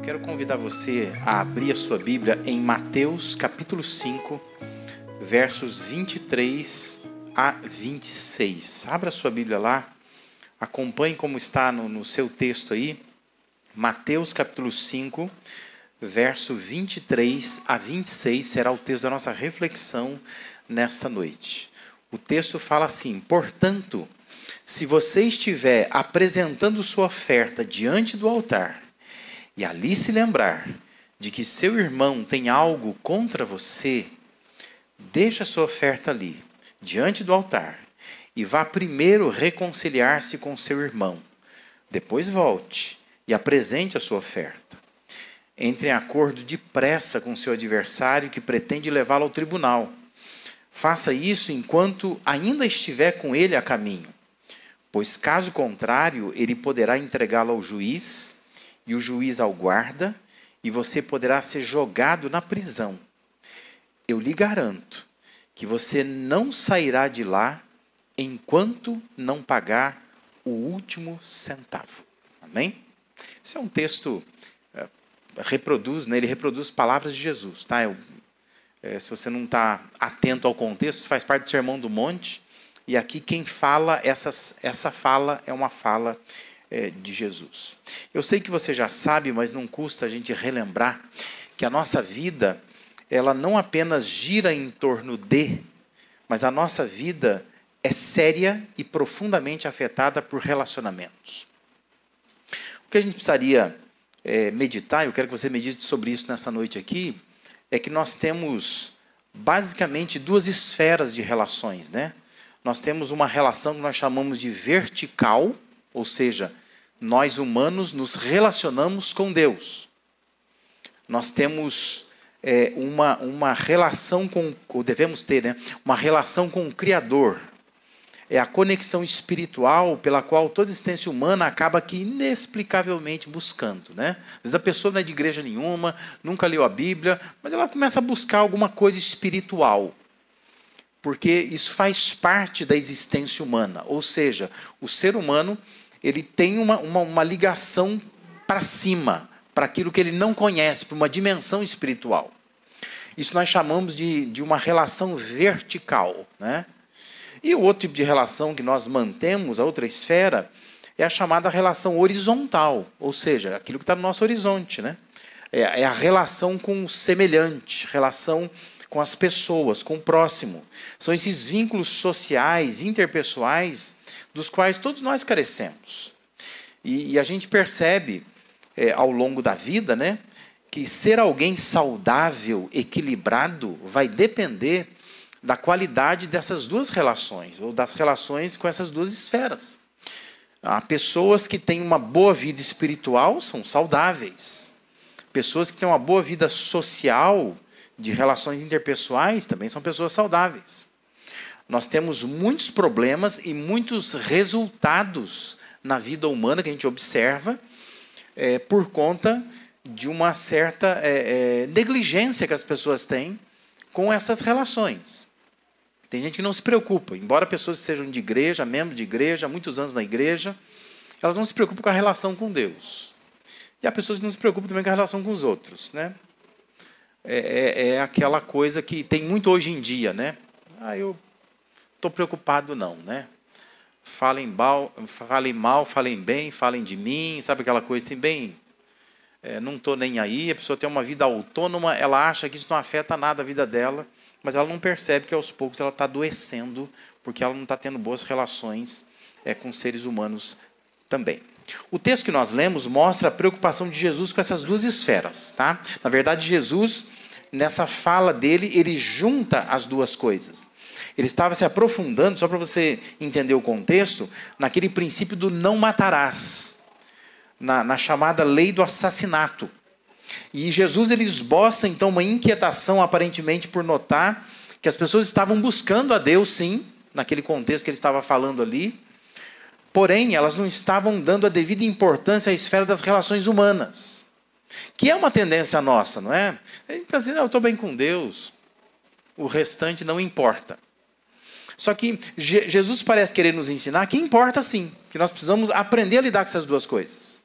Eu quero convidar você a abrir a sua Bíblia em Mateus capítulo 5, versos 23 a 26. Abra a sua Bíblia lá, acompanhe como está no, no seu texto aí. Mateus capítulo 5, verso 23 a 26 será o texto da nossa reflexão nesta noite. O texto fala assim: Portanto, se você estiver apresentando sua oferta diante do altar, e ali se lembrar de que seu irmão tem algo contra você, deixe a sua oferta ali, diante do altar, e vá primeiro reconciliar-se com seu irmão. Depois volte e apresente a sua oferta. Entre em acordo depressa com seu adversário que pretende levá-lo ao tribunal. Faça isso enquanto ainda estiver com ele a caminho, pois caso contrário, ele poderá entregá-lo ao juiz e o juiz ao guarda, e você poderá ser jogado na prisão. Eu lhe garanto que você não sairá de lá enquanto não pagar o último centavo. Amém? Esse é um texto é, reproduz, né, ele reproduz palavras de Jesus, tá? Eu, é, se você não está atento ao contexto, faz parte do Sermão do Monte. E aqui quem fala essas, essa fala é uma fala é, de Jesus. Eu sei que você já sabe, mas não custa a gente relembrar que a nossa vida, ela não apenas gira em torno de, mas a nossa vida é séria e profundamente afetada por relacionamentos. O que a gente precisaria é, meditar, eu quero que você medite sobre isso nessa noite aqui, é que nós temos basicamente duas esferas de relações, né? Nós temos uma relação que nós chamamos de vertical, ou seja, nós humanos nos relacionamos com Deus. Nós temos é, uma, uma relação com, ou devemos ter, né? Uma relação com o Criador. É a conexão espiritual pela qual toda existência humana acaba aqui inexplicavelmente buscando. Né? Às vezes a pessoa não é de igreja nenhuma, nunca leu a Bíblia, mas ela começa a buscar alguma coisa espiritual porque isso faz parte da existência humana. Ou seja, o ser humano ele tem uma, uma, uma ligação para cima, para aquilo que ele não conhece, para uma dimensão espiritual. Isso nós chamamos de, de uma relação vertical. Né? E o outro tipo de relação que nós mantemos, a outra esfera, é a chamada relação horizontal, ou seja, aquilo que está no nosso horizonte. Né? É, é a relação com o semelhante, relação com as pessoas, com o próximo. São esses vínculos sociais, interpessoais, dos quais todos nós carecemos. E, e a gente percebe é, ao longo da vida, né, que ser alguém saudável, equilibrado, vai depender da qualidade dessas duas relações, ou das relações com essas duas esferas. Há pessoas que têm uma boa vida espiritual são saudáveis. Pessoas que têm uma boa vida social, de relações interpessoais, também são pessoas saudáveis. Nós temos muitos problemas e muitos resultados na vida humana que a gente observa é, por conta de uma certa é, é, negligência que as pessoas têm com essas relações. Tem gente que não se preocupa, embora pessoas sejam de igreja, membros de igreja, muitos anos na igreja, elas não se preocupam com a relação com Deus. E há pessoas que não se preocupam também com a relação com os outros. Né? É, é, é aquela coisa que tem muito hoje em dia. Né? Ah, eu estou preocupado não, né? Falem mal, falem mal, falem bem, falem de mim, sabe aquela coisa assim, bem, é, não estou nem aí, a pessoa tem uma vida autônoma, ela acha que isso não afeta nada a vida dela, mas ela não percebe que aos poucos ela está adoecendo, porque ela não está tendo boas relações é, com seres humanos também. O texto que nós lemos mostra a preocupação de Jesus com essas duas esferas. Tá? Na verdade, Jesus, nessa fala dele, ele junta as duas coisas. Ele estava se aprofundando, só para você entender o contexto, naquele princípio do não matarás, na, na chamada lei do assassinato. E Jesus ele esboça então uma inquietação, aparentemente, por notar que as pessoas estavam buscando a Deus, sim, naquele contexto que ele estava falando ali, porém elas não estavam dando a devida importância à esfera das relações humanas, que é uma tendência nossa, não é? A gente pensa assim, eu estou bem com Deus, o restante não importa. Só que Jesus parece querer nos ensinar que importa sim, que nós precisamos aprender a lidar com essas duas coisas.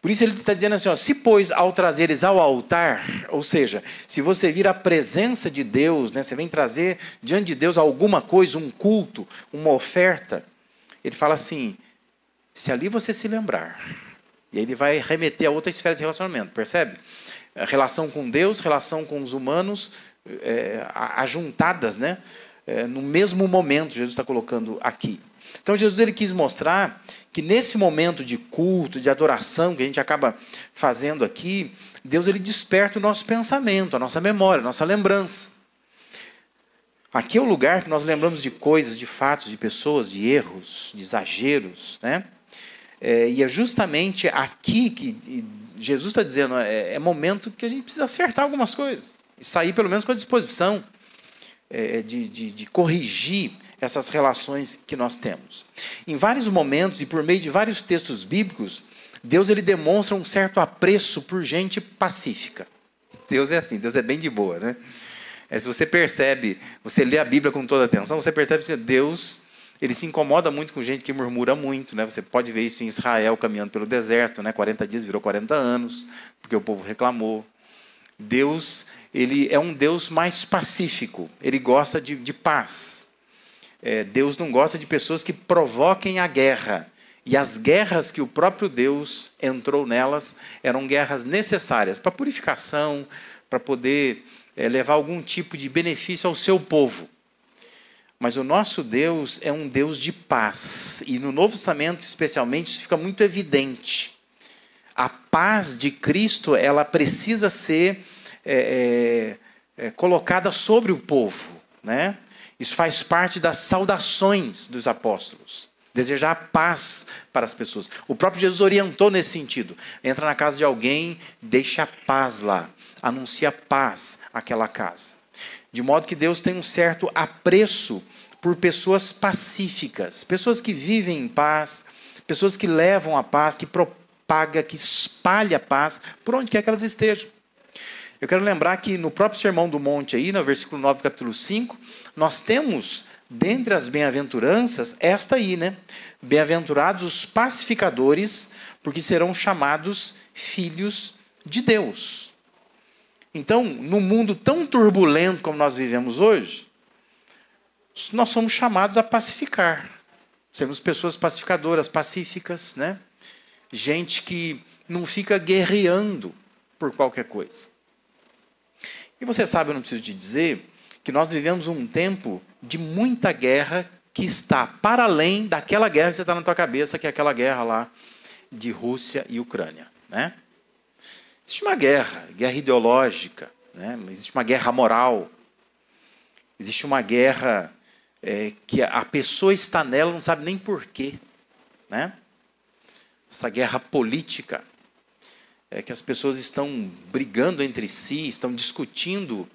Por isso ele está dizendo assim: ó, se pois ao trazeres ao altar, ou seja, se você vir a presença de Deus, né, você vem trazer diante de Deus alguma coisa, um culto, uma oferta, ele fala assim: se ali você se lembrar, e aí ele vai remeter a outra esfera de relacionamento, percebe? A relação com Deus, relação com os humanos, é, ajuntadas, né? É, no mesmo momento, Jesus está colocando aqui. Então Jesus ele quis mostrar que nesse momento de culto, de adoração que a gente acaba fazendo aqui, Deus ele desperta o nosso pensamento, a nossa memória, a nossa lembrança. Aqui é o lugar que nós lembramos de coisas, de fatos, de pessoas, de erros, de exageros, né? É, e é justamente aqui que Jesus está dizendo, é, é, momento que a gente precisa acertar algumas coisas e sair pelo menos com a disposição é, de, de, de corrigir essas relações que nós temos. Em vários momentos e por meio de vários textos bíblicos, Deus ele demonstra um certo apreço por gente pacífica. Deus é assim, Deus é bem de boa, né? É, se você percebe, você lê a Bíblia com toda atenção, você percebe que Deus ele se incomoda muito com gente que murmura muito, né? Você pode ver isso em Israel caminhando pelo deserto, né? 40 dias virou 40 anos, porque o povo reclamou. Deus, ele é um Deus mais pacífico, ele gosta de, de paz. É, Deus não gosta de pessoas que provoquem a guerra. E as guerras que o próprio Deus entrou nelas eram guerras necessárias para purificação, para poder é, levar algum tipo de benefício ao seu povo. Mas o nosso Deus é um Deus de paz. E no Novo Testamento, especialmente, isso fica muito evidente. A paz de Cristo, ela precisa ser é, é, é colocada sobre o povo. Né? Isso faz parte das saudações dos apóstolos. Desejar paz para as pessoas. O próprio Jesus orientou nesse sentido. Entra na casa de alguém, deixa a paz lá. Anuncia paz àquela casa. De modo que Deus tem um certo apreço por pessoas pacíficas, pessoas que vivem em paz, pessoas que levam a paz, que propaga, que espalha a paz por onde quer que elas estejam. Eu quero lembrar que no próprio Sermão do Monte, aí, no versículo 9, capítulo 5, nós temos, dentre as bem-aventuranças, esta aí, né? Bem-aventurados os pacificadores, porque serão chamados filhos de Deus. Então, no mundo tão turbulento como nós vivemos hoje, nós somos chamados a pacificar. Sermos pessoas pacificadoras, pacíficas, né? Gente que não fica guerreando por qualquer coisa. E você sabe, eu não preciso te dizer, que nós vivemos um tempo de muita guerra que está para além daquela guerra que você está na tua cabeça, que é aquela guerra lá de Rússia e Ucrânia. Né? Existe uma guerra, guerra ideológica, né? existe uma guerra moral, existe uma guerra é, que a pessoa está nela não sabe nem porquê. Né? Essa guerra política é, que as pessoas estão brigando entre si, estão discutindo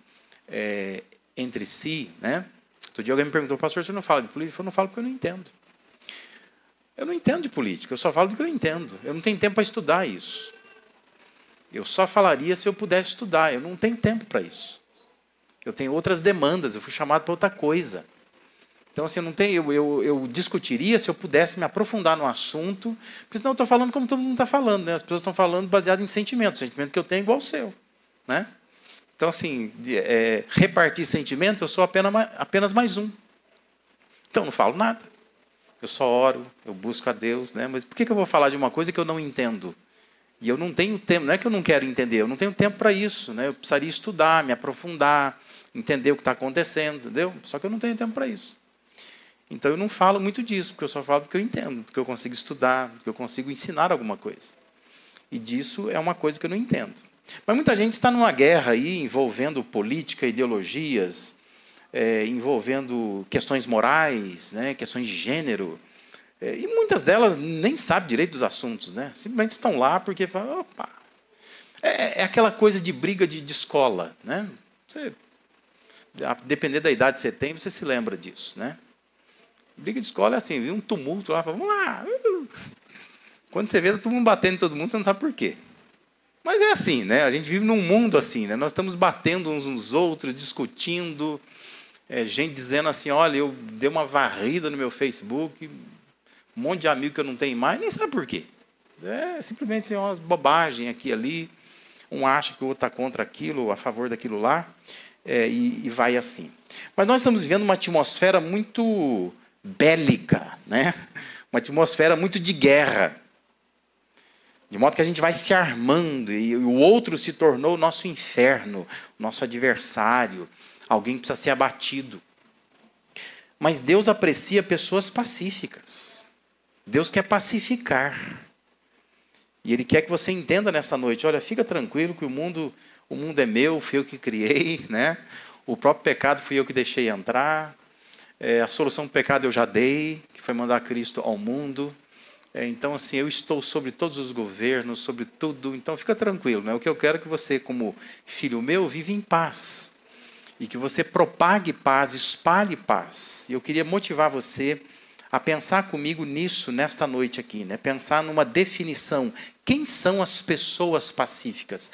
é, entre si. Né? Outro dia alguém me perguntou, pastor, você não fala de política? Eu não falo porque eu não entendo. Eu não entendo de política, eu só falo do que eu entendo. Eu não tenho tempo para estudar isso. Eu só falaria se eu pudesse estudar, eu não tenho tempo para isso. Eu tenho outras demandas, eu fui chamado para outra coisa. Então, assim, não tenho, eu, eu, eu, discutiria se eu pudesse me aprofundar no assunto, porque senão eu estou falando como todo mundo está falando. Né? As pessoas estão falando baseado em sentimento. O sentimento que eu tenho é igual ao seu. Né? Então, assim, de, é, repartir sentimento, eu sou apenas, apenas mais um. Então, não falo nada. Eu só oro, eu busco a Deus. Né? Mas por que, que eu vou falar de uma coisa que eu não entendo? E eu não tenho tempo, não é que eu não quero entender, eu não tenho tempo para isso. Né? Eu precisaria estudar, me aprofundar, entender o que está acontecendo, entendeu? Só que eu não tenho tempo para isso. Então eu não falo muito disso, porque eu só falo do que eu entendo, do que eu consigo estudar, do que eu consigo ensinar alguma coisa. E disso é uma coisa que eu não entendo. Mas muita gente está numa guerra aí envolvendo política, ideologias, é, envolvendo questões morais, né, questões de gênero. É, e muitas delas nem sabem direito dos assuntos, né? simplesmente estão lá porque falam, opa. É, é aquela coisa de briga de, de escola. Né? Você, a depender da idade que você tem, você se lembra disso. Né? Briga de escola é assim, um tumulto lá, vamos lá. Uh. Quando você vê tá todo mundo batendo em todo mundo, você não sabe por quê. Mas é assim, né? A gente vive num mundo assim, né? Nós estamos batendo uns nos outros, discutindo, é, gente dizendo assim, olha, eu dei uma varrida no meu Facebook, um monte de amigo que eu não tenho mais, nem sabe por quê. É simplesmente assim, umas bobagens aqui e ali. Um acha que o outro está contra aquilo, a favor daquilo lá, é, e, e vai assim. Mas nós estamos vivendo uma atmosfera muito bélica, né? uma atmosfera muito de guerra. De modo que a gente vai se armando e o outro se tornou o nosso inferno, nosso adversário, alguém que precisa ser abatido. Mas Deus aprecia pessoas pacíficas. Deus quer pacificar. E Ele quer que você entenda nessa noite: olha, fica tranquilo que o mundo, o mundo é meu, fui eu que criei, né? o próprio pecado fui eu que deixei entrar, é, a solução do pecado eu já dei, que foi mandar Cristo ao mundo. É, então, assim, eu estou sobre todos os governos, sobre tudo. Então, fica tranquilo. Né? O que eu quero é que você, como filho meu, viva em paz. E que você propague paz, espalhe paz. E eu queria motivar você a pensar comigo nisso nesta noite aqui, né? Pensar numa definição. Quem são as pessoas pacíficas?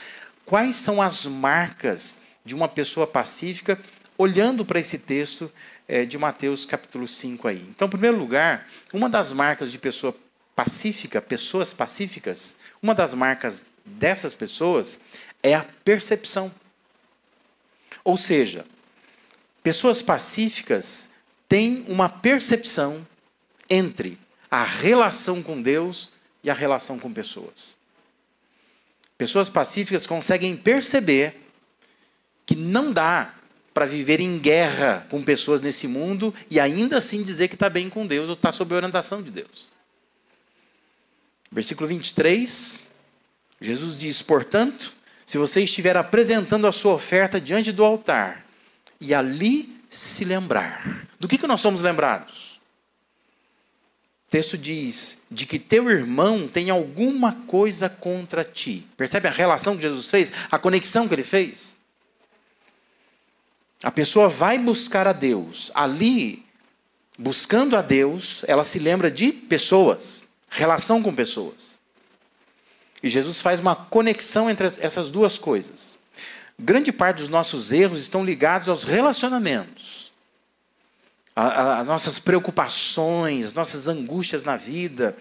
Quais são as marcas de uma pessoa pacífica? Olhando para esse texto é, de Mateus capítulo 5 aí. Então, em primeiro lugar, uma das marcas de pessoa pacífica, pessoas pacíficas, uma das marcas dessas pessoas é a percepção. Ou seja, pessoas pacíficas têm uma percepção entre a relação com Deus e a relação com pessoas. Pessoas pacíficas conseguem perceber que não dá para viver em guerra com pessoas nesse mundo e ainda assim dizer que está bem com Deus ou está sob a orientação de Deus. Versículo 23, Jesus diz: Portanto, se você estiver apresentando a sua oferta diante do altar e ali se lembrar, do que, que nós somos lembrados? O texto diz: de que teu irmão tem alguma coisa contra ti. Percebe a relação que Jesus fez? A conexão que ele fez? A pessoa vai buscar a Deus. Ali, buscando a Deus, ela se lembra de pessoas relação com pessoas. E Jesus faz uma conexão entre essas duas coisas. Grande parte dos nossos erros estão ligados aos relacionamentos, às nossas preocupações, às nossas angústias na vida.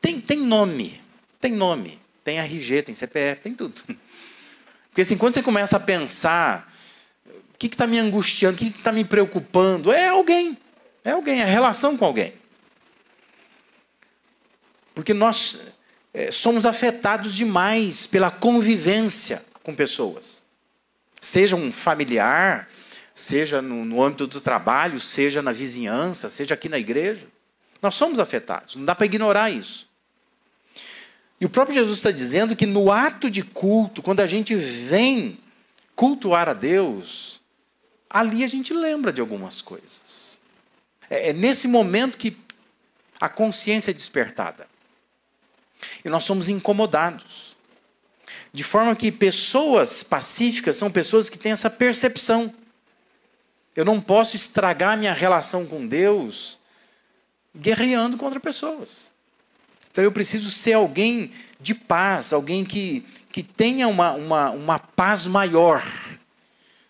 Tem, tem nome, tem nome, tem RG, tem CPF, tem tudo. Porque assim, quando você começa a pensar, o que está me angustiando, o que está me preocupando, é alguém, é alguém, é relação com alguém. Porque nós é, somos afetados demais pela convivência com pessoas. Seja um familiar, seja no, no âmbito do trabalho, seja na vizinhança, seja aqui na igreja. Nós somos afetados, não dá para ignorar isso. E o próprio Jesus está dizendo que no ato de culto, quando a gente vem cultuar a Deus, ali a gente lembra de algumas coisas. É, é nesse momento que a consciência é despertada. E nós somos incomodados. De forma que pessoas pacíficas são pessoas que têm essa percepção. Eu não posso estragar minha relação com Deus guerreando contra pessoas. Então eu preciso ser alguém de paz, alguém que, que tenha uma, uma, uma paz maior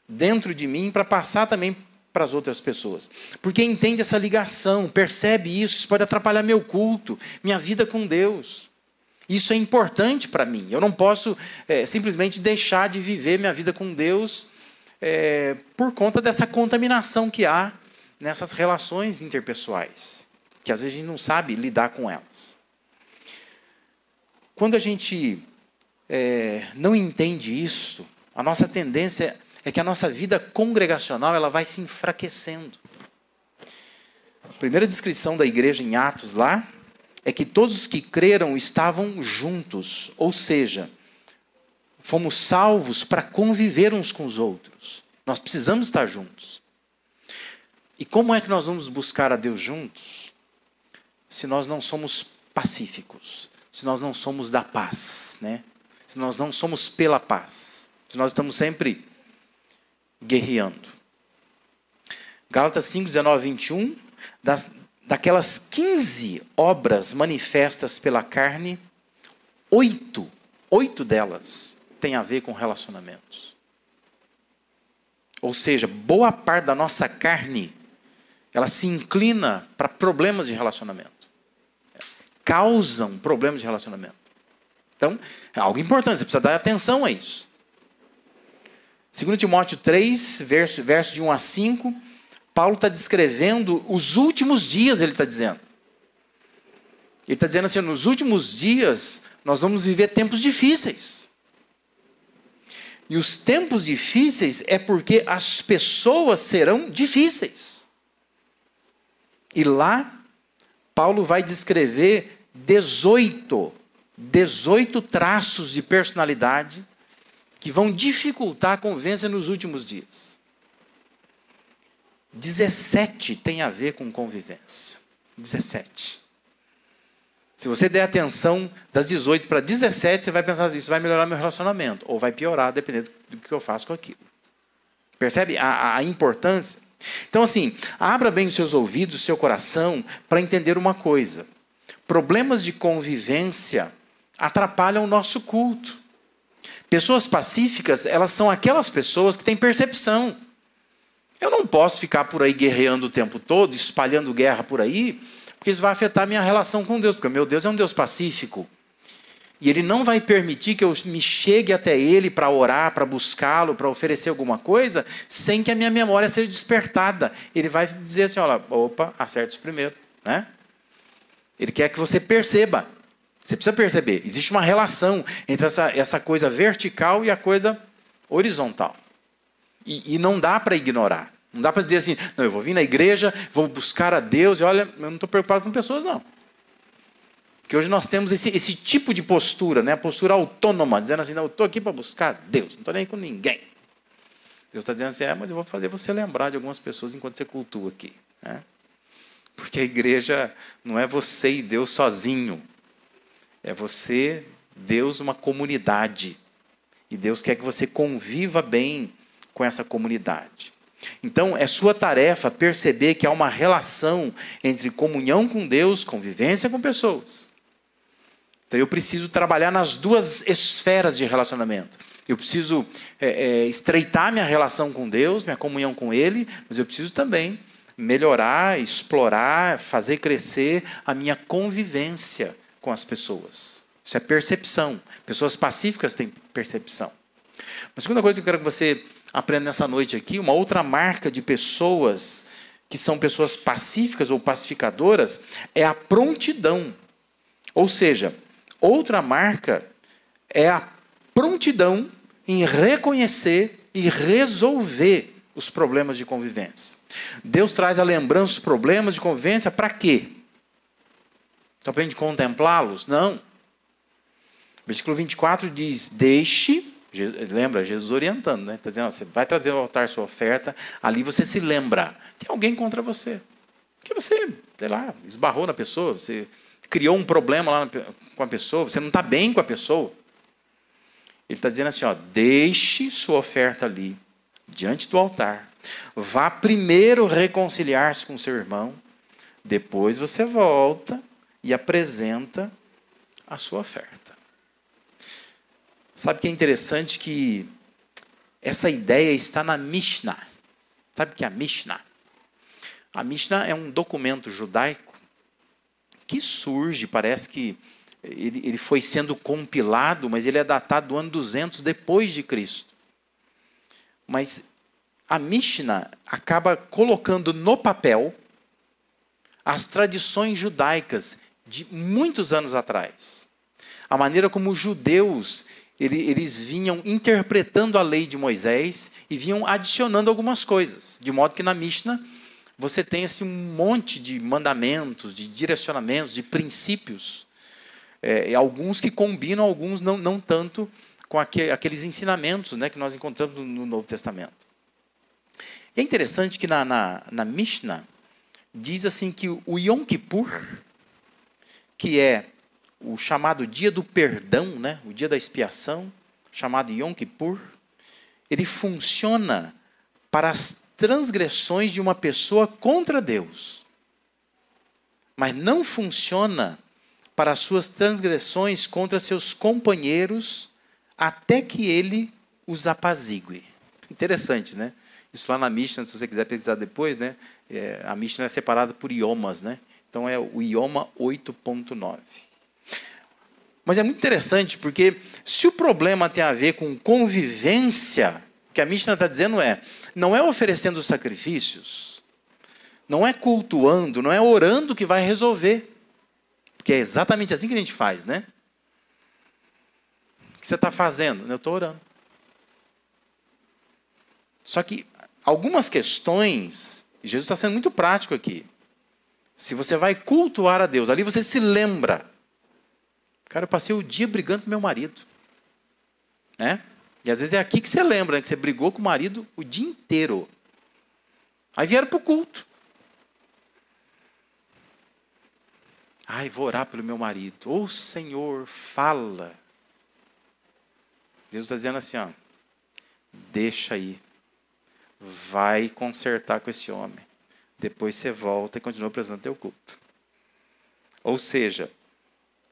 dentro de mim para passar também para as outras pessoas. Porque entende essa ligação, percebe isso, isso pode atrapalhar meu culto, minha vida com Deus. Isso é importante para mim. Eu não posso é, simplesmente deixar de viver minha vida com Deus é, por conta dessa contaminação que há nessas relações interpessoais, que às vezes a gente não sabe lidar com elas. Quando a gente é, não entende isso, a nossa tendência é que a nossa vida congregacional ela vai se enfraquecendo. A primeira descrição da igreja em Atos lá é que todos os que creram estavam juntos, ou seja, fomos salvos para conviver uns com os outros. Nós precisamos estar juntos. E como é que nós vamos buscar a Deus juntos? Se nós não somos pacíficos, se nós não somos da paz, né? Se nós não somos pela paz, se nós estamos sempre guerreando. Gálatas 5, 19, 21, das, daquelas 15 obras manifestas pela carne, oito, oito delas têm a ver com relacionamentos. Ou seja, boa parte da nossa carne, ela se inclina para problemas de relacionamento. causam problemas de relacionamento. Então, é algo importante, você precisa dar atenção a isso. 2 Timóteo 3, verso, verso de 1 a 5, Paulo está descrevendo os últimos dias, ele está dizendo. Ele está dizendo assim: nos últimos dias nós vamos viver tempos difíceis. E os tempos difíceis é porque as pessoas serão difíceis. E lá, Paulo vai descrever 18, 18 traços de personalidade que vão dificultar a convivência nos últimos dias. 17 tem a ver com convivência. 17. Se você der atenção das 18 para 17, você vai pensar isso vai melhorar meu relacionamento, ou vai piorar, dependendo do que eu faço com aquilo. Percebe a, a importância? Então, assim, abra bem os seus ouvidos, o seu coração, para entender uma coisa: problemas de convivência atrapalham o nosso culto. Pessoas pacíficas, elas são aquelas pessoas que têm percepção. Eu não posso ficar por aí guerreando o tempo todo, espalhando guerra por aí, porque isso vai afetar a minha relação com Deus, porque meu Deus é um Deus pacífico. E Ele não vai permitir que eu me chegue até Ele para orar, para buscá-lo, para oferecer alguma coisa, sem que a minha memória seja despertada. Ele vai dizer assim: olha, opa, acerte isso primeiro. Né? Ele quer que você perceba. Você precisa perceber. Existe uma relação entre essa, essa coisa vertical e a coisa horizontal. E, e não dá para ignorar. Não dá para dizer assim, não, eu vou vir na igreja, vou buscar a Deus, e olha, eu não estou preocupado com pessoas, não. Porque hoje nós temos esse, esse tipo de postura, né? a postura autônoma, dizendo assim, não, eu estou aqui para buscar Deus, não estou nem com ninguém. Deus está dizendo assim, é, mas eu vou fazer você lembrar de algumas pessoas enquanto você cultua aqui. Né? Porque a igreja não é você e Deus sozinho. É você, Deus, uma comunidade. E Deus quer que você conviva bem com essa comunidade. Então, é sua tarefa perceber que há uma relação entre comunhão com Deus, convivência com pessoas. Então, eu preciso trabalhar nas duas esferas de relacionamento. Eu preciso é, é, estreitar minha relação com Deus, minha comunhão com Ele, mas eu preciso também melhorar, explorar, fazer crescer a minha convivência com as pessoas. Isso é percepção. Pessoas pacíficas têm percepção. A segunda coisa que eu quero que você aprenda nessa noite aqui, uma outra marca de pessoas que são pessoas pacíficas ou pacificadoras é a prontidão. Ou seja, outra marca é a prontidão em reconhecer e resolver os problemas de convivência. Deus traz a lembrança dos problemas de convivência para quê? Só para a gente contemplá-los? Não. Versículo 24 diz: Deixe Lembra, Jesus orientando, né? Está dizendo, você vai trazer ao altar sua oferta, ali você se lembra. Tem alguém contra você. Que você, sei lá, esbarrou na pessoa, você criou um problema lá com a pessoa, você não está bem com a pessoa. Ele está dizendo assim: ó, deixe sua oferta ali, diante do altar. Vá primeiro reconciliar-se com seu irmão, depois você volta e apresenta a sua oferta. Sabe que é interessante que essa ideia está na Mishnah. Sabe o que é a Mishnah? A Mishnah é um documento judaico que surge, parece que ele, ele foi sendo compilado, mas ele é datado do ano 200 depois de Cristo. Mas a Mishnah acaba colocando no papel as tradições judaicas de muitos anos atrás. A maneira como os judeus eles vinham interpretando a lei de Moisés e vinham adicionando algumas coisas, de modo que na Mishnah você tem assim, um monte de mandamentos, de direcionamentos, de princípios, é, alguns que combinam, alguns não, não tanto com aqueles ensinamentos né, que nós encontramos no Novo Testamento. É interessante que na, na, na Mishnah diz assim que o Yom Kippur, que é o chamado dia do perdão, né? o dia da expiação, chamado Yom Kippur, ele funciona para as transgressões de uma pessoa contra Deus. Mas não funciona para as suas transgressões contra seus companheiros até que ele os apazigue. Interessante, né? Isso lá na Mishnah, se você quiser pesquisar depois, né? É, a Mishnah é separada por iomas, né? Então é o IOMA 8.9. Mas é muito interessante porque se o problema tem a ver com convivência, o que a Mishnah está dizendo é, não é oferecendo sacrifícios, não é cultuando, não é orando que vai resolver. Porque é exatamente assim que a gente faz, né? O que você está fazendo? Eu estou orando. Só que algumas questões, Jesus está sendo muito prático aqui. Se você vai cultuar a Deus, ali você se lembra. Cara, eu passei o dia brigando com meu marido. Né? E às vezes é aqui que você lembra, né, que você brigou com o marido o dia inteiro. Aí vieram para o culto. Ai, vou orar pelo meu marido. Ô oh, Senhor, fala. Deus está dizendo assim, ó, deixa aí. Vai consertar com esse homem. Depois você volta e continua prestando teu culto. Ou seja,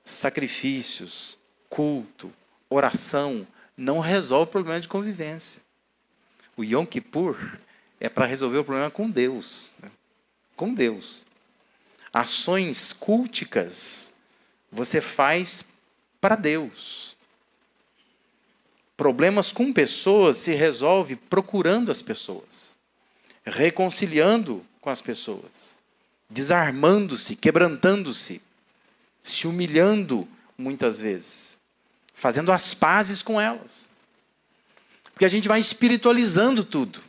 sacrifícios, culto, oração não resolve o problema de convivência. O Yom Kippur é para resolver o problema com Deus. Né? Com Deus. Ações culticas você faz para Deus. Problemas com pessoas se resolve procurando as pessoas, reconciliando com as pessoas, desarmando-se, quebrantando-se, se humilhando muitas vezes, fazendo as pazes com elas. Porque a gente vai espiritualizando tudo.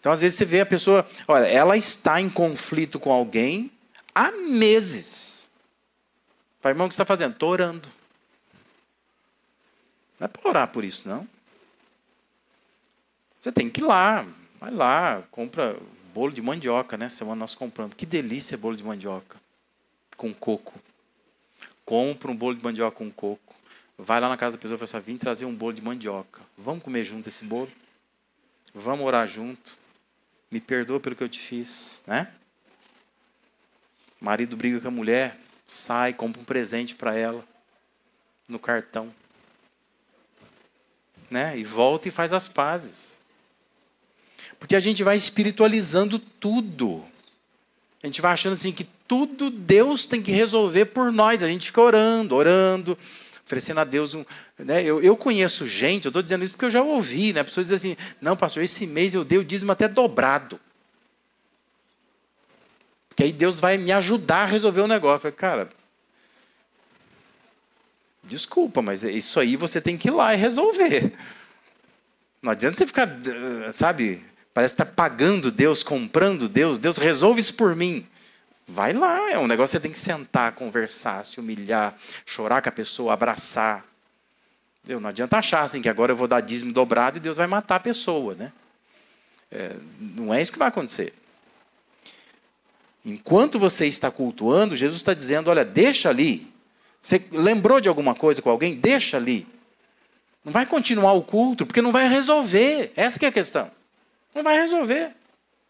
Então, às vezes, você vê a pessoa, olha, ela está em conflito com alguém há meses. Pai, irmão, o que você está fazendo? Estou orando. Não é para orar por isso, não. Você tem que ir lá, vai lá, compra bolo de mandioca, né? Semana nós compramos. Que delícia bolo de mandioca com coco. Compra um bolo de mandioca com coco. Vai lá na casa da pessoa e fala assim, vim trazer um bolo de mandioca. Vamos comer junto esse bolo? Vamos orar junto? Me perdoa pelo que eu te fiz, né? marido briga com a mulher, sai, compra um presente para ela no cartão. Né? E volta e faz as pazes. Porque a gente vai espiritualizando tudo. A gente vai achando assim que tudo Deus tem que resolver por nós. A gente fica orando, orando, oferecendo a Deus um. Né? Eu, eu conheço gente, eu estou dizendo isso porque eu já ouvi, né? A pessoa diz assim: não, pastor, esse mês eu dei o dízimo até dobrado. Porque aí Deus vai me ajudar a resolver o negócio. Eu falei, cara, desculpa, mas isso aí você tem que ir lá e resolver. Não adianta você ficar, sabe, parece que está pagando Deus, comprando Deus. Deus resolve isso por mim. Vai lá, é um negócio que você tem que sentar, conversar, se humilhar, chorar com a pessoa, abraçar. Eu não adianta achar assim que agora eu vou dar dízimo dobrado e Deus vai matar a pessoa, né? É, não é isso que vai acontecer. Enquanto você está cultuando, Jesus está dizendo: olha, deixa ali. Você lembrou de alguma coisa com alguém? Deixa ali. Não vai continuar o culto, porque não vai resolver. Essa é a questão. Não vai resolver.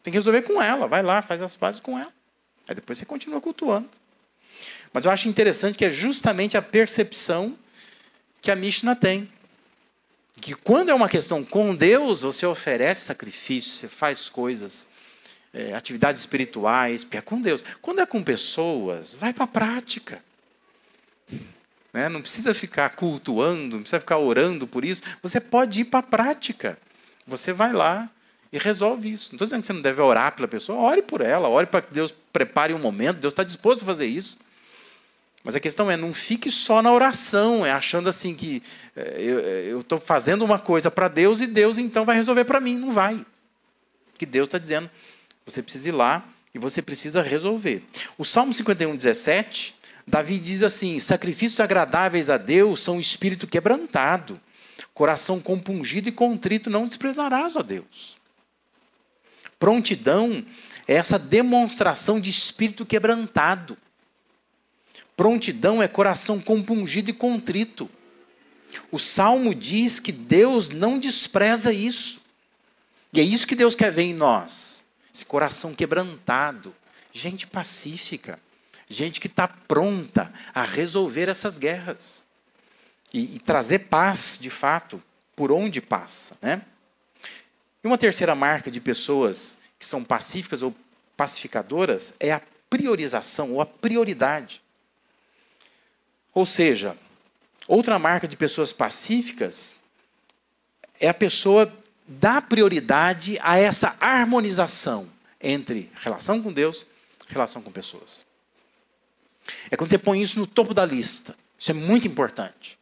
Tem que resolver com ela. Vai lá, faz as pazes com ela. Aí depois você continua cultuando. Mas eu acho interessante que é justamente a percepção que a Mishnah tem. Que quando é uma questão com Deus, você oferece sacrifício, você faz coisas, é, atividades espirituais, é com Deus. Quando é com pessoas, vai para a prática. Né? Não precisa ficar cultuando, não precisa ficar orando por isso. Você pode ir para a prática. Você vai lá, e resolve isso. Não estou dizendo que você não deve orar pela pessoa, ore por ela, ore para que Deus prepare um momento, Deus está disposto a fazer isso. Mas a questão é, não fique só na oração, é achando assim que é, eu estou fazendo uma coisa para Deus e Deus então vai resolver para mim. Não vai. Que Deus está dizendo, você precisa ir lá e você precisa resolver. O Salmo 51, 17, Davi diz assim: sacrifícios agradáveis a Deus são espírito quebrantado, coração compungido e contrito não desprezarás, ó Deus. Prontidão é essa demonstração de espírito quebrantado. Prontidão é coração compungido e contrito. O salmo diz que Deus não despreza isso. E é isso que Deus quer ver em nós. Esse coração quebrantado. Gente pacífica. Gente que está pronta a resolver essas guerras. E, e, trazer paz, de fato, por onde passa. Né? E uma terceira marca de pessoas que são pacíficas ou pacificadoras é a priorização ou a prioridade. Ou seja, outra marca de pessoas pacíficas é a pessoa dar prioridade a essa harmonização entre relação com Deus e relação com pessoas. É quando você põe isso no topo da lista. Isso é muito importante.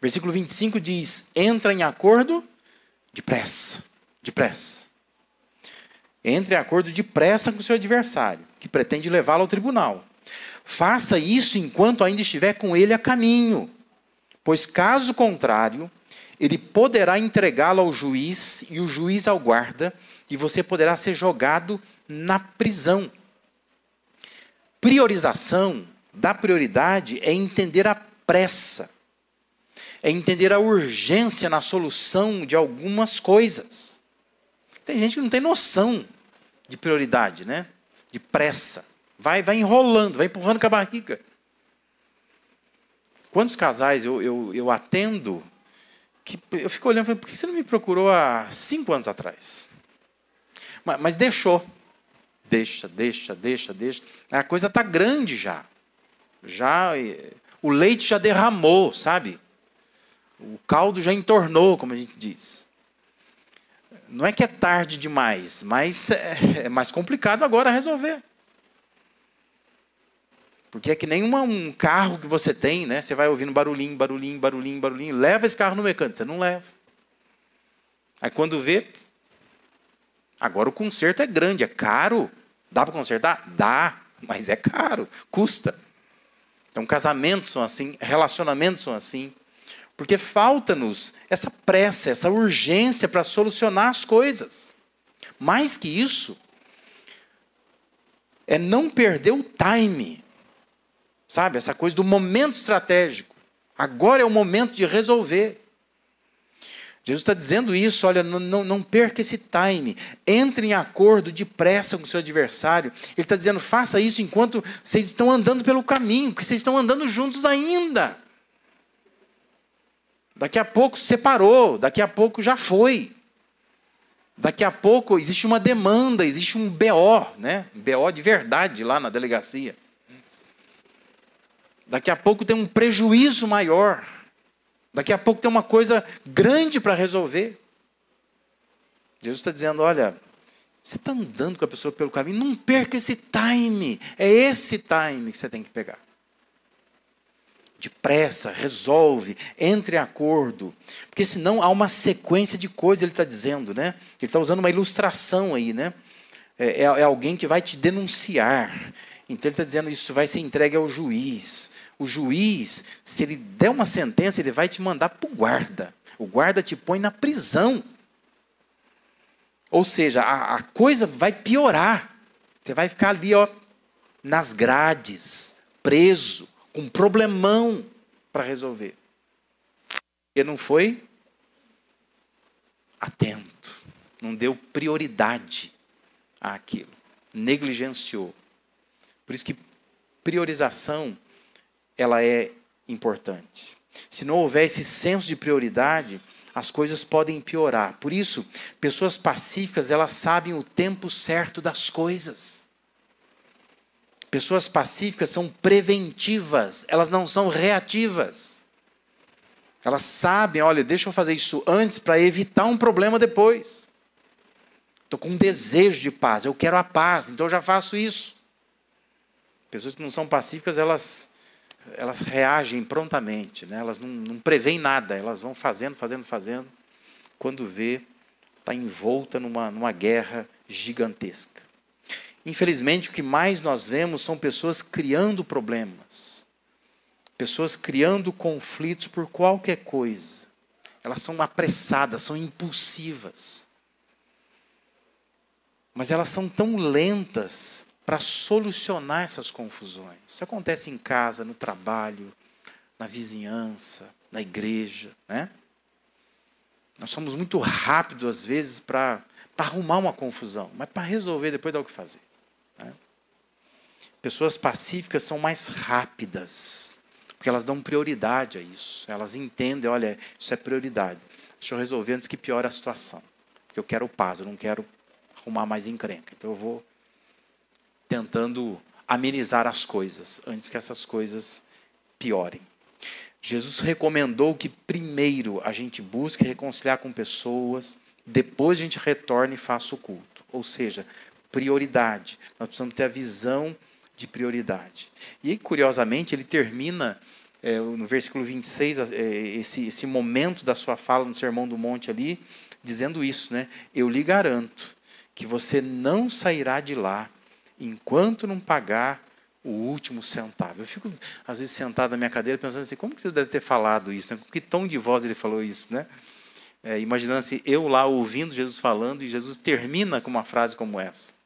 Versículo 25 diz: entra em acordo depressa. Depressa. Entre em acordo depressa com seu adversário, que pretende levá-lo ao tribunal. Faça isso enquanto ainda estiver com ele a caminho, pois caso contrário, ele poderá entregá-lo ao juiz e o juiz ao guarda, e você poderá ser jogado na prisão. Priorização da prioridade é entender a pressa, é entender a urgência na solução de algumas coisas. Tem gente que não tem noção de prioridade, né? De pressa. Vai, vai enrolando, vai empurrando com a barriga. Quantos casais eu, eu, eu atendo que eu fico olhando e por que você não me procurou há cinco anos atrás? Mas, mas deixou. Deixa, deixa, deixa, deixa. A coisa está grande já. Já o leite já derramou, sabe? O caldo já entornou, como a gente diz. Não é que é tarde demais, mas é, é mais complicado agora resolver. Porque é que nem uma, um carro que você tem, né? Você vai ouvindo barulhinho, barulhinho, barulhinho, barulhinho. Leva esse carro no mecânico. Você não leva. Aí quando vê. Agora o conserto é grande, é caro. Dá para consertar? Dá, mas é caro, custa. Então, casamentos são assim, relacionamentos são assim. Porque falta-nos essa pressa, essa urgência para solucionar as coisas. Mais que isso, é não perder o time. Sabe? Essa coisa do momento estratégico. Agora é o momento de resolver. Jesus está dizendo isso, olha, não, não, não, perca esse time. Entre em acordo depressa com o seu adversário. Ele está dizendo, faça isso enquanto vocês estão andando pelo caminho, porque vocês estão andando juntos ainda. Daqui a pouco separou, daqui a pouco já foi. Daqui a pouco existe uma demanda, existe um BO, né? BO de verdade lá na delegacia. Daqui a pouco tem um prejuízo maior. Daqui a pouco tem uma coisa grande para resolver. Jesus está dizendo: olha, você está andando com a pessoa pelo caminho, não perca esse time. É esse time que você tem que pegar. Depressa, resolve, entre em acordo. Porque senão há uma sequência de coisas, ele está dizendo, né? Ele está usando uma ilustração aí, né? É, é, é alguém que vai te denunciar. Então ele está dizendo isso vai ser entregue ao juiz o juiz, se ele der uma sentença, ele vai te mandar para o guarda. O guarda te põe na prisão. Ou seja, a, a coisa vai piorar. Você vai ficar ali, ó, nas grades, preso, com um problemão para resolver. Porque não foi atento, não deu prioridade àquilo, negligenciou. Por isso que priorização ela é importante. Se não houver esse senso de prioridade, as coisas podem piorar. Por isso, pessoas pacíficas, elas sabem o tempo certo das coisas. Pessoas pacíficas são preventivas, elas não são reativas. Elas sabem, olha, deixa eu fazer isso antes para evitar um problema depois. Estou com um desejo de paz, eu quero a paz, então eu já faço isso. Pessoas que não são pacíficas, elas elas reagem prontamente, né? elas não, não preveem nada, elas vão fazendo, fazendo, fazendo. Quando vê, está envolta numa, numa guerra gigantesca. Infelizmente, o que mais nós vemos são pessoas criando problemas, pessoas criando conflitos por qualquer coisa. Elas são apressadas, são impulsivas. Mas elas são tão lentas para solucionar essas confusões. Isso acontece em casa, no trabalho, na vizinhança, na igreja, né? Nós somos muito rápidos às vezes para arrumar uma confusão, mas para resolver depois dá o que fazer. Pessoas pacíficas são mais rápidas, porque elas dão prioridade a isso. Elas entendem, olha, isso é prioridade. Deixa eu resolver antes que piore a situação. Porque eu quero paz, eu não quero arrumar mais encrenca. Então eu vou tentando amenizar as coisas antes que essas coisas piorem. Jesus recomendou que primeiro a gente busque reconciliar com pessoas, depois a gente retorne e faça o culto. Ou seja, prioridade. Nós precisamos ter a visão de prioridade. E curiosamente, ele termina é, no versículo 26, é, esse, esse momento da sua fala no Sermão do Monte ali, dizendo isso, né? Eu lhe garanto que você não sairá de lá enquanto não pagar o último centavo. Eu fico, às vezes, sentado na minha cadeira pensando assim, como que ele deve ter falado isso? Né? Com que tom de voz ele falou isso? Né? É, imaginando assim, eu lá ouvindo Jesus falando, e Jesus termina com uma frase como essa.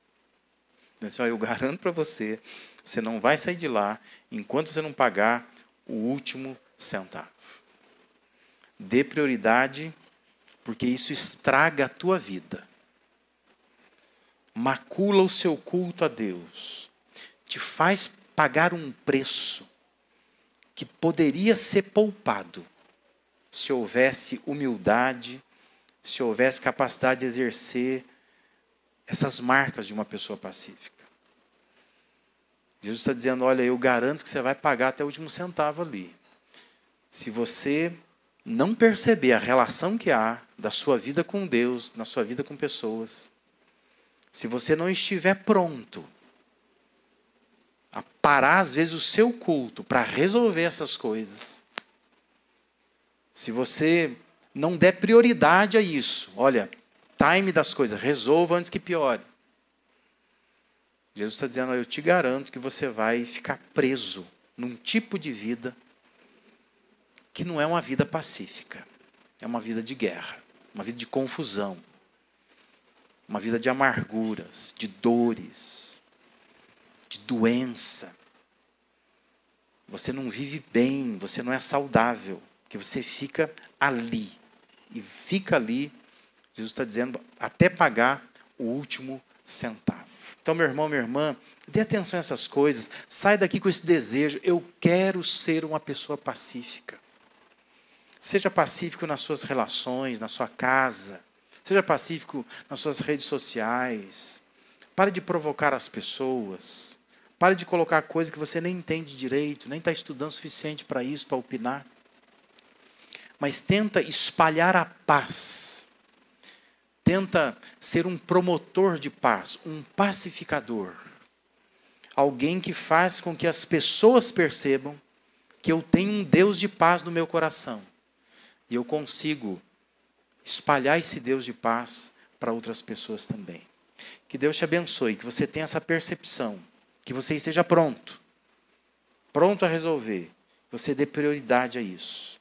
Assim, eu garanto para você, você não vai sair de lá enquanto você não pagar o último centavo. Dê prioridade, porque isso estraga a tua vida. Macula o seu culto a Deus te faz pagar um preço que poderia ser poupado se houvesse humildade, se houvesse capacidade de exercer essas marcas de uma pessoa pacífica. Jesus está dizendo: olha, eu garanto que você vai pagar até o último centavo ali. Se você não perceber a relação que há da sua vida com Deus, na sua vida com pessoas, se você não estiver pronto a parar, às vezes, o seu culto para resolver essas coisas. Se você não der prioridade a isso, olha, time das coisas, resolva antes que piore. Jesus está dizendo: Eu te garanto que você vai ficar preso num tipo de vida que não é uma vida pacífica, é uma vida de guerra, uma vida de confusão, uma vida de amarguras, de dores, de doença. Você não vive bem, você não é saudável, que você fica ali. E fica ali, Jesus está dizendo, até pagar o último centavo. Então, meu irmão, minha irmã, dê atenção a essas coisas. Sai daqui com esse desejo. Eu quero ser uma pessoa pacífica. Seja pacífico nas suas relações, na sua casa. Seja pacífico nas suas redes sociais. Pare de provocar as pessoas. Pare de colocar coisa que você nem entende direito, nem está estudando o suficiente para isso, para opinar. Mas tenta espalhar a paz. Tenta ser um promotor de paz, um pacificador. Alguém que faz com que as pessoas percebam que eu tenho um Deus de paz no meu coração. E eu consigo espalhar esse Deus de paz para outras pessoas também. Que Deus te abençoe, que você tenha essa percepção que você esteja pronto, pronto a resolver. Você dê prioridade a isso.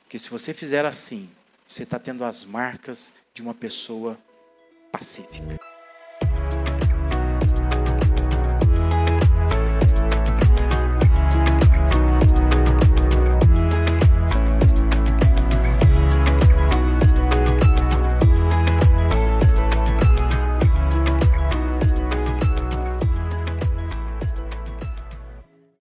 Porque se você fizer assim, você está tendo as marcas de uma pessoa pacífica.